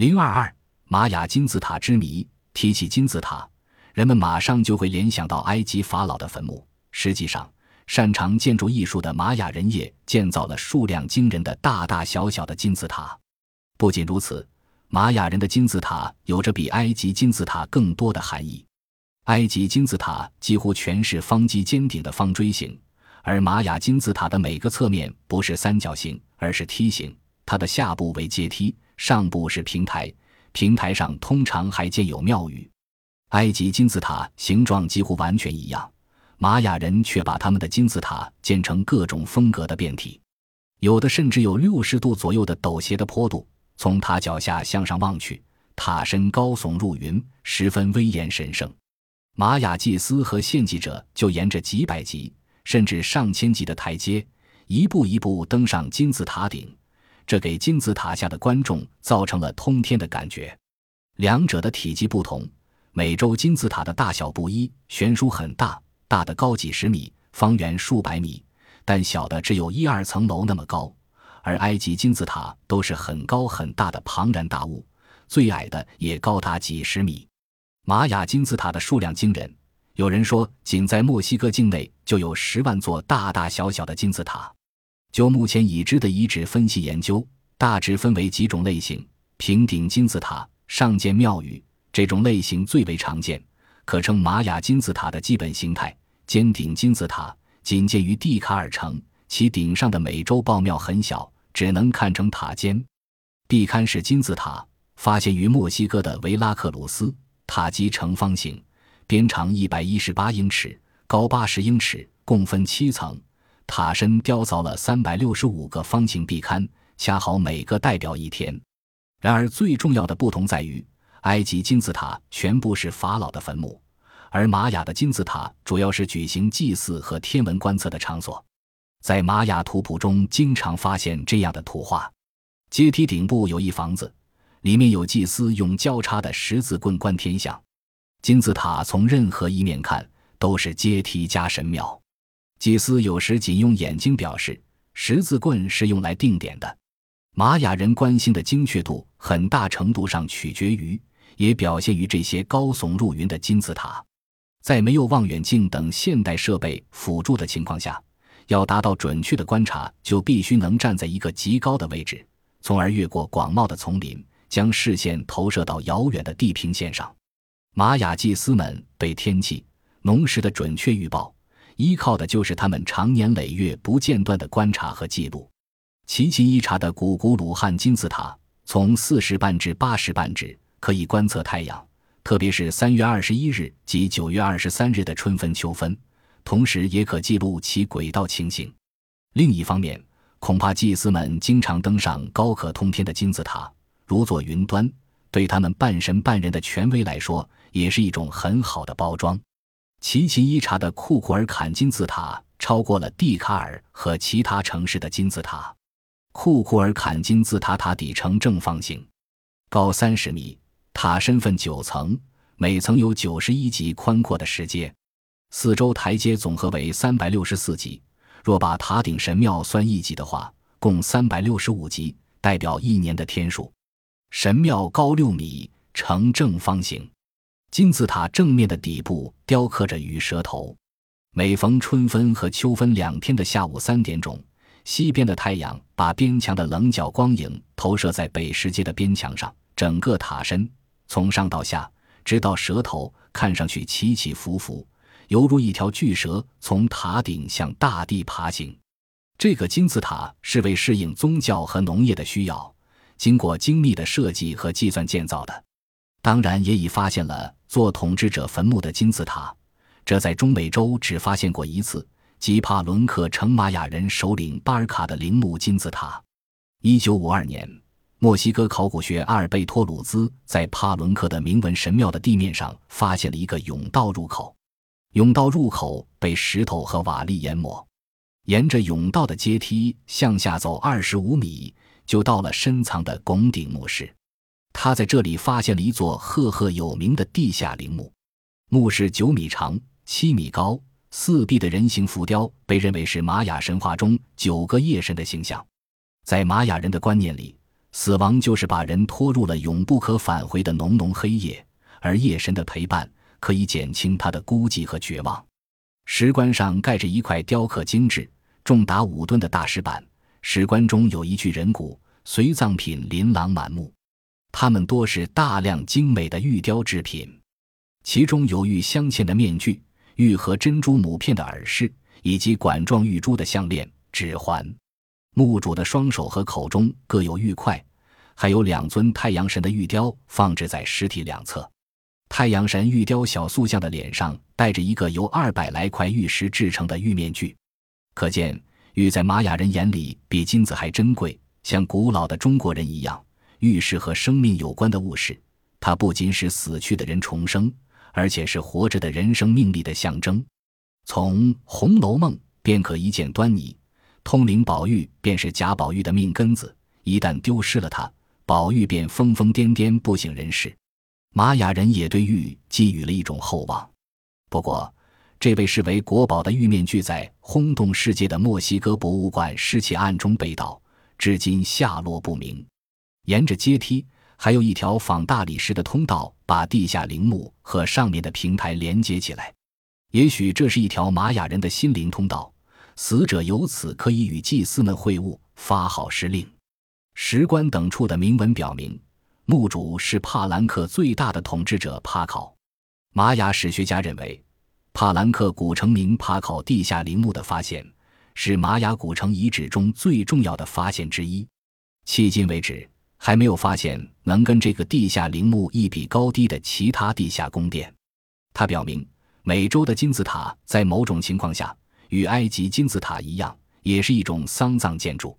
零二二，玛雅金字塔之谜。提起金字塔，人们马上就会联想到埃及法老的坟墓。实际上，擅长建筑艺术的玛雅人也建造了数量惊人的大大小小的金字塔。不仅如此，玛雅人的金字塔有着比埃及金字塔更多的含义。埃及金字塔几乎全是方基尖顶的方锥形，而玛雅金字塔的每个侧面不是三角形，而是梯形。它的下部为阶梯，上部是平台，平台上通常还建有庙宇。埃及金字塔形状几乎完全一样，玛雅人却把他们的金字塔建成各种风格的变体，有的甚至有六十度左右的陡斜的坡度。从塔脚下向上望去，塔身高耸入云，十分威严神圣。玛雅祭司和献祭者就沿着几百级甚至上千级的台阶，一步一步登上金字塔顶，这给金字塔下的观众造成了通天的感觉。两者的体积不同，美洲金字塔的大小不一，悬殊很大，大的高几十米，方圆数百米，但小的只有一二层楼那么高。而埃及金字塔都是很高很大的庞然大物，最矮的也高达几十米。玛雅金字塔的数量惊人，有人说，仅在墨西哥境内就有十万座大大小小的金字塔。就目前已知的遗址分析研究，大致分为几种类型：平顶金字塔上建庙宇，这种类型最为常见，可称玛雅金字塔的基本形态；尖顶金字塔仅建于蒂卡尔城。其顶上的美洲豹庙很小，只能看成塔尖。壁龛式金字塔发现于墨西哥的维拉克鲁斯，塔基呈方形，边长一百一十八英尺，高八十英尺，共分七层。塔身雕凿了三百六十五个方形壁龛，恰好每个代表一天。然而最重要的不同在于，埃及金字塔全部是法老的坟墓，而玛雅的金字塔主要是举行祭祀和天文观测的场所。在玛雅图谱中，经常发现这样的图画：阶梯顶部有一房子，里面有祭司用交叉的十字棍观天象。金字塔从任何一面看都是阶梯加神庙。祭司有时仅用眼睛表示，十字棍是用来定点的。玛雅人关心的精确度，很大程度上取决于，也表现于这些高耸入云的金字塔。在没有望远镜等现代设备辅助的情况下。要达到准确的观察，就必须能站在一个极高的位置，从而越过广袤的丛林，将视线投射到遥远的地平线上。玛雅祭司们对天气、农时的准确预报，依靠的就是他们长年累月不间断的观察和记录。奇琴伊查的古古鲁汉金字塔，从四时半至八时半指可以观测太阳，特别是三月二十一日及九月二十三日的春分、秋分。同时，也可记录其轨道情形。另一方面，恐怕祭司们经常登上高可通天的金字塔，如坐云端，对他们半神半人的权威来说，也是一种很好的包装。奇琴伊察的库库尔坎金字塔超过了蒂卡尔和其他城市的金字塔。库库尔坎金字塔塔底呈正方形，高三十米，塔身分九层，每层有九十一级宽阔的石阶。四周台阶总和为三百六十四级，若把塔顶神庙算一级的话，共三百六十五级，代表一年的天数。神庙高六米，呈正方形。金字塔正面的底部雕刻着鱼蛇头。每逢春分和秋分两天的下午三点钟，西边的太阳把边墙的棱角光影投射在北石阶的边墙上，整个塔身从上到下，直到蛇头，看上去起起伏伏。犹如一条巨蛇从塔顶向大地爬行。这个金字塔是为适应宗教和农业的需要，经过精密的设计和计算建造的。当然，也已发现了做统治者坟墓的金字塔，这在中美洲只发现过一次，即帕伦克城玛雅人首领巴尔卡的陵墓金字塔。一九五二年，墨西哥考古学阿尔贝托鲁兹在帕伦克的铭文神庙的地面上发现了一个甬道入口。甬道入口被石头和瓦砾淹没，沿着甬道的阶梯向下走二十五米，就到了深藏的拱顶墓室。他在这里发现了一座赫赫有名的地下陵墓，墓室九米长、七米高，四壁的人形浮雕被认为是玛雅神话中九个夜神的形象。在玛雅人的观念里，死亡就是把人拖入了永不可返回的浓浓黑夜，而夜神的陪伴可以减轻他的孤寂和绝望。石棺上盖着一块雕刻精致、重达五吨的大石板，石棺中有一具人骨，随葬品琳琅满目，它们多是大量精美的玉雕制品，其中有玉镶嵌的面具、玉和珍珠母片的耳饰，以及管状玉珠的项链、指环。墓主的双手和口中各有玉块，还有两尊太阳神的玉雕放置在尸体两侧。太阳神玉雕小塑像的脸上戴着一个由二百来块玉石制成的玉面具，可见玉在玛雅人眼里比金子还珍贵。像古老的中国人一样，玉是和生命有关的物事，它不仅使死去的人重生，而且是活着的人生命力的象征。从《红楼梦》便可一见端倪。通灵宝玉便是贾宝玉的命根子，一旦丢失了它，宝玉便疯疯癫癫不省人事。玛雅人也对玉寄予了一种厚望。不过，这被视为国宝的玉面具在轰动世界的墨西哥博物馆失窃案中被盗，至今下落不明。沿着阶梯，还有一条仿大理石的通道，把地下陵墓和上面的平台连接起来。也许这是一条玛雅人的心灵通道。死者由此可以与祭司们会晤，发号施令。石棺等处的铭文表明，墓主是帕兰克最大的统治者帕考。玛雅史学家认为，帕兰克古城名帕考地下陵墓的发现，是玛雅古城遗址中最重要的发现之一。迄今为止，还没有发现能跟这个地下陵墓一比高低的其他地下宫殿。它表明，美洲的金字塔在某种情况下。与埃及金字塔一样，也是一种丧葬建筑。